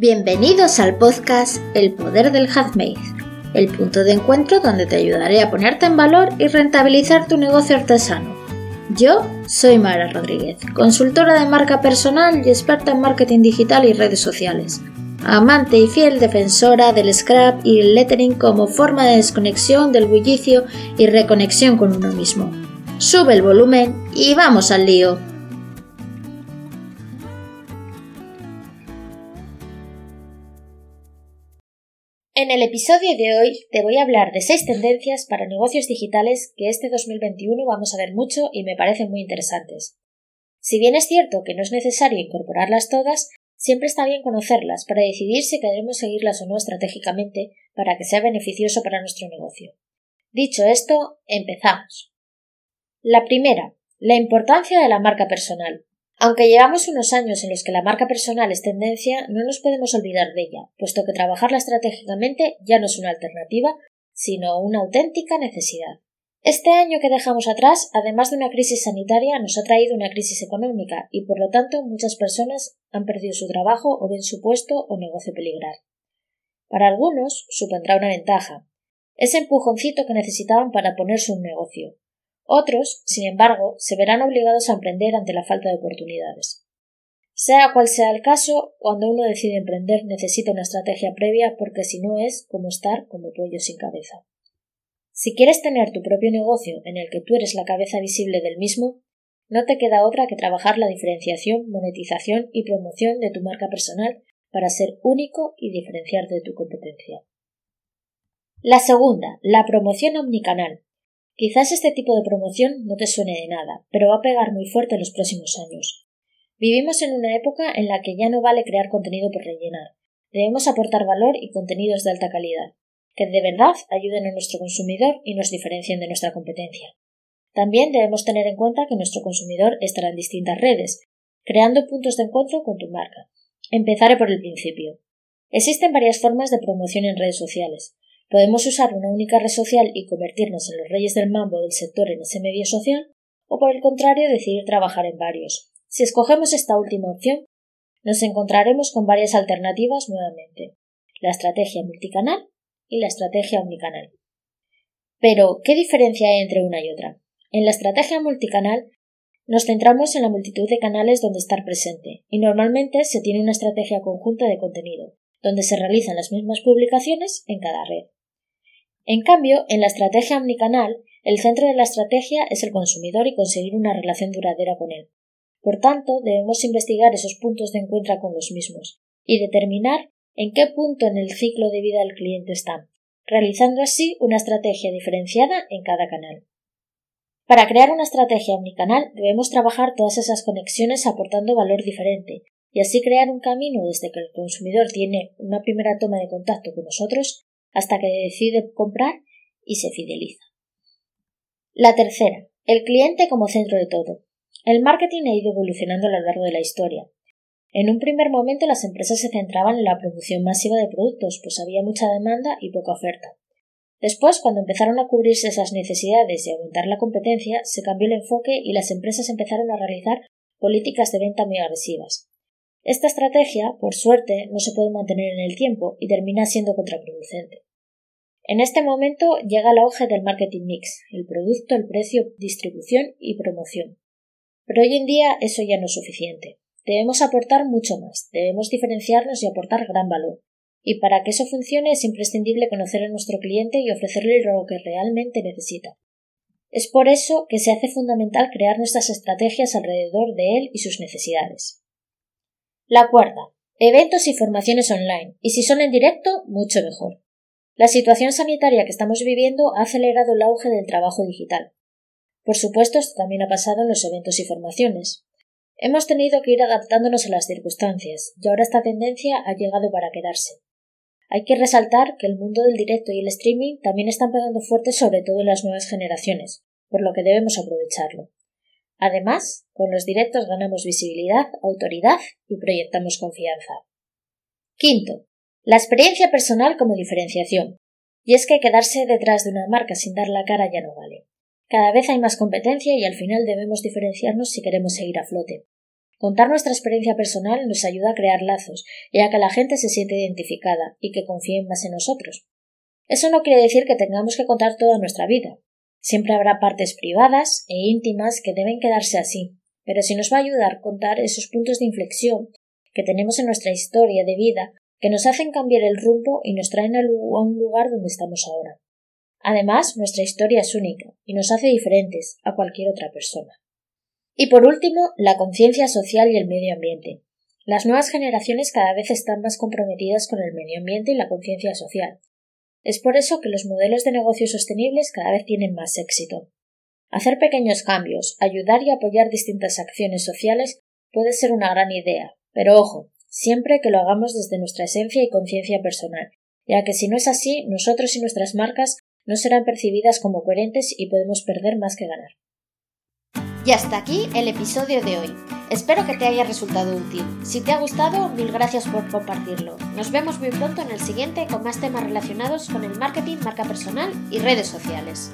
Bienvenidos al podcast El Poder del Handmade, el punto de encuentro donde te ayudaré a ponerte en valor y rentabilizar tu negocio artesano. Yo soy Mara Rodríguez, consultora de marca personal y experta en marketing digital y redes sociales, amante y fiel defensora del scrap y el lettering como forma de desconexión del bullicio y reconexión con uno mismo. Sube el volumen y vamos al lío. En el episodio de hoy te voy a hablar de seis tendencias para negocios digitales que este 2021 vamos a ver mucho y me parecen muy interesantes. Si bien es cierto que no es necesario incorporarlas todas, siempre está bien conocerlas para decidir si queremos seguirlas o no estratégicamente para que sea beneficioso para nuestro negocio. Dicho esto, empezamos. La primera, la importancia de la marca personal. Aunque llevamos unos años en los que la marca personal es tendencia, no nos podemos olvidar de ella, puesto que trabajarla estratégicamente ya no es una alternativa, sino una auténtica necesidad. Este año que dejamos atrás, además de una crisis sanitaria, nos ha traído una crisis económica y por lo tanto muchas personas han perdido su trabajo o ven su puesto o negocio peligrar. Para algunos supondrá una ventaja, ese empujoncito que necesitaban para ponerse un negocio, otros, sin embargo, se verán obligados a emprender ante la falta de oportunidades. Sea cual sea el caso, cuando uno decide emprender necesita una estrategia previa porque si no es como estar como pollo sin cabeza. Si quieres tener tu propio negocio en el que tú eres la cabeza visible del mismo, no te queda otra que trabajar la diferenciación, monetización y promoción de tu marca personal para ser único y diferenciarte de tu competencia. La segunda, la promoción omnicanal, Quizás este tipo de promoción no te suene de nada, pero va a pegar muy fuerte en los próximos años. Vivimos en una época en la que ya no vale crear contenido por rellenar. Debemos aportar valor y contenidos de alta calidad, que de verdad ayuden a nuestro consumidor y nos diferencien de nuestra competencia. También debemos tener en cuenta que nuestro consumidor estará en distintas redes, creando puntos de encuentro con tu marca. Empezaré por el principio. Existen varias formas de promoción en redes sociales, Podemos usar una única red social y convertirnos en los reyes del mambo del sector en ese medio social, o por el contrario decidir trabajar en varios. Si escogemos esta última opción, nos encontraremos con varias alternativas nuevamente la estrategia multicanal y la estrategia omnicanal. Pero, ¿qué diferencia hay entre una y otra? En la estrategia multicanal nos centramos en la multitud de canales donde estar presente, y normalmente se tiene una estrategia conjunta de contenido, donde se realizan las mismas publicaciones en cada red. En cambio, en la estrategia omnicanal, el centro de la estrategia es el consumidor y conseguir una relación duradera con él. Por tanto, debemos investigar esos puntos de encuentro con los mismos y determinar en qué punto en el ciclo de vida del cliente están, realizando así una estrategia diferenciada en cada canal. Para crear una estrategia omnicanal debemos trabajar todas esas conexiones aportando valor diferente y así crear un camino desde que el consumidor tiene una primera toma de contacto con nosotros hasta que decide comprar y se fideliza. La tercera, el cliente como centro de todo. El marketing ha ido evolucionando a lo largo de la historia. En un primer momento las empresas se centraban en la producción masiva de productos, pues había mucha demanda y poca oferta. Después, cuando empezaron a cubrirse esas necesidades y aumentar la competencia, se cambió el enfoque y las empresas empezaron a realizar políticas de venta muy agresivas. Esta estrategia, por suerte, no se puede mantener en el tiempo y termina siendo contraproducente. En este momento llega la hoja del marketing mix, el producto, el precio, distribución y promoción. Pero hoy en día eso ya no es suficiente. Debemos aportar mucho más, debemos diferenciarnos y aportar gran valor. Y para que eso funcione es imprescindible conocer a nuestro cliente y ofrecerle lo que realmente necesita. Es por eso que se hace fundamental crear nuestras estrategias alrededor de él y sus necesidades. La cuarta, eventos y formaciones online, y si son en directo, mucho mejor. La situación sanitaria que estamos viviendo ha acelerado el auge del trabajo digital. Por supuesto, esto también ha pasado en los eventos y formaciones. Hemos tenido que ir adaptándonos a las circunstancias, y ahora esta tendencia ha llegado para quedarse. Hay que resaltar que el mundo del directo y el streaming también están pegando fuerte sobre todo en las nuevas generaciones, por lo que debemos aprovecharlo. Además, con los directos ganamos visibilidad, autoridad y proyectamos confianza. Quinto, la experiencia personal como diferenciación. Y es que quedarse detrás de una marca sin dar la cara ya no vale. Cada vez hay más competencia y al final debemos diferenciarnos si queremos seguir a flote. Contar nuestra experiencia personal nos ayuda a crear lazos y a que la gente se siente identificada y que confíen más en nosotros. Eso no quiere decir que tengamos que contar toda nuestra vida. Siempre habrá partes privadas e íntimas que deben quedarse así, pero si nos va a ayudar contar esos puntos de inflexión que tenemos en nuestra historia de vida que nos hacen cambiar el rumbo y nos traen a un lugar donde estamos ahora. Además, nuestra historia es única y nos hace diferentes a cualquier otra persona. Y por último, la conciencia social y el medio ambiente. Las nuevas generaciones cada vez están más comprometidas con el medio ambiente y la conciencia social. Es por eso que los modelos de negocios sostenibles cada vez tienen más éxito. Hacer pequeños cambios, ayudar y apoyar distintas acciones sociales puede ser una gran idea, pero ojo, siempre que lo hagamos desde nuestra esencia y conciencia personal, ya que si no es así, nosotros y nuestras marcas no serán percibidas como coherentes y podemos perder más que ganar. Y hasta aquí el episodio de hoy. Espero que te haya resultado útil. Si te ha gustado, mil gracias por compartirlo. Nos vemos muy pronto en el siguiente con más temas relacionados con el marketing, marca personal y redes sociales.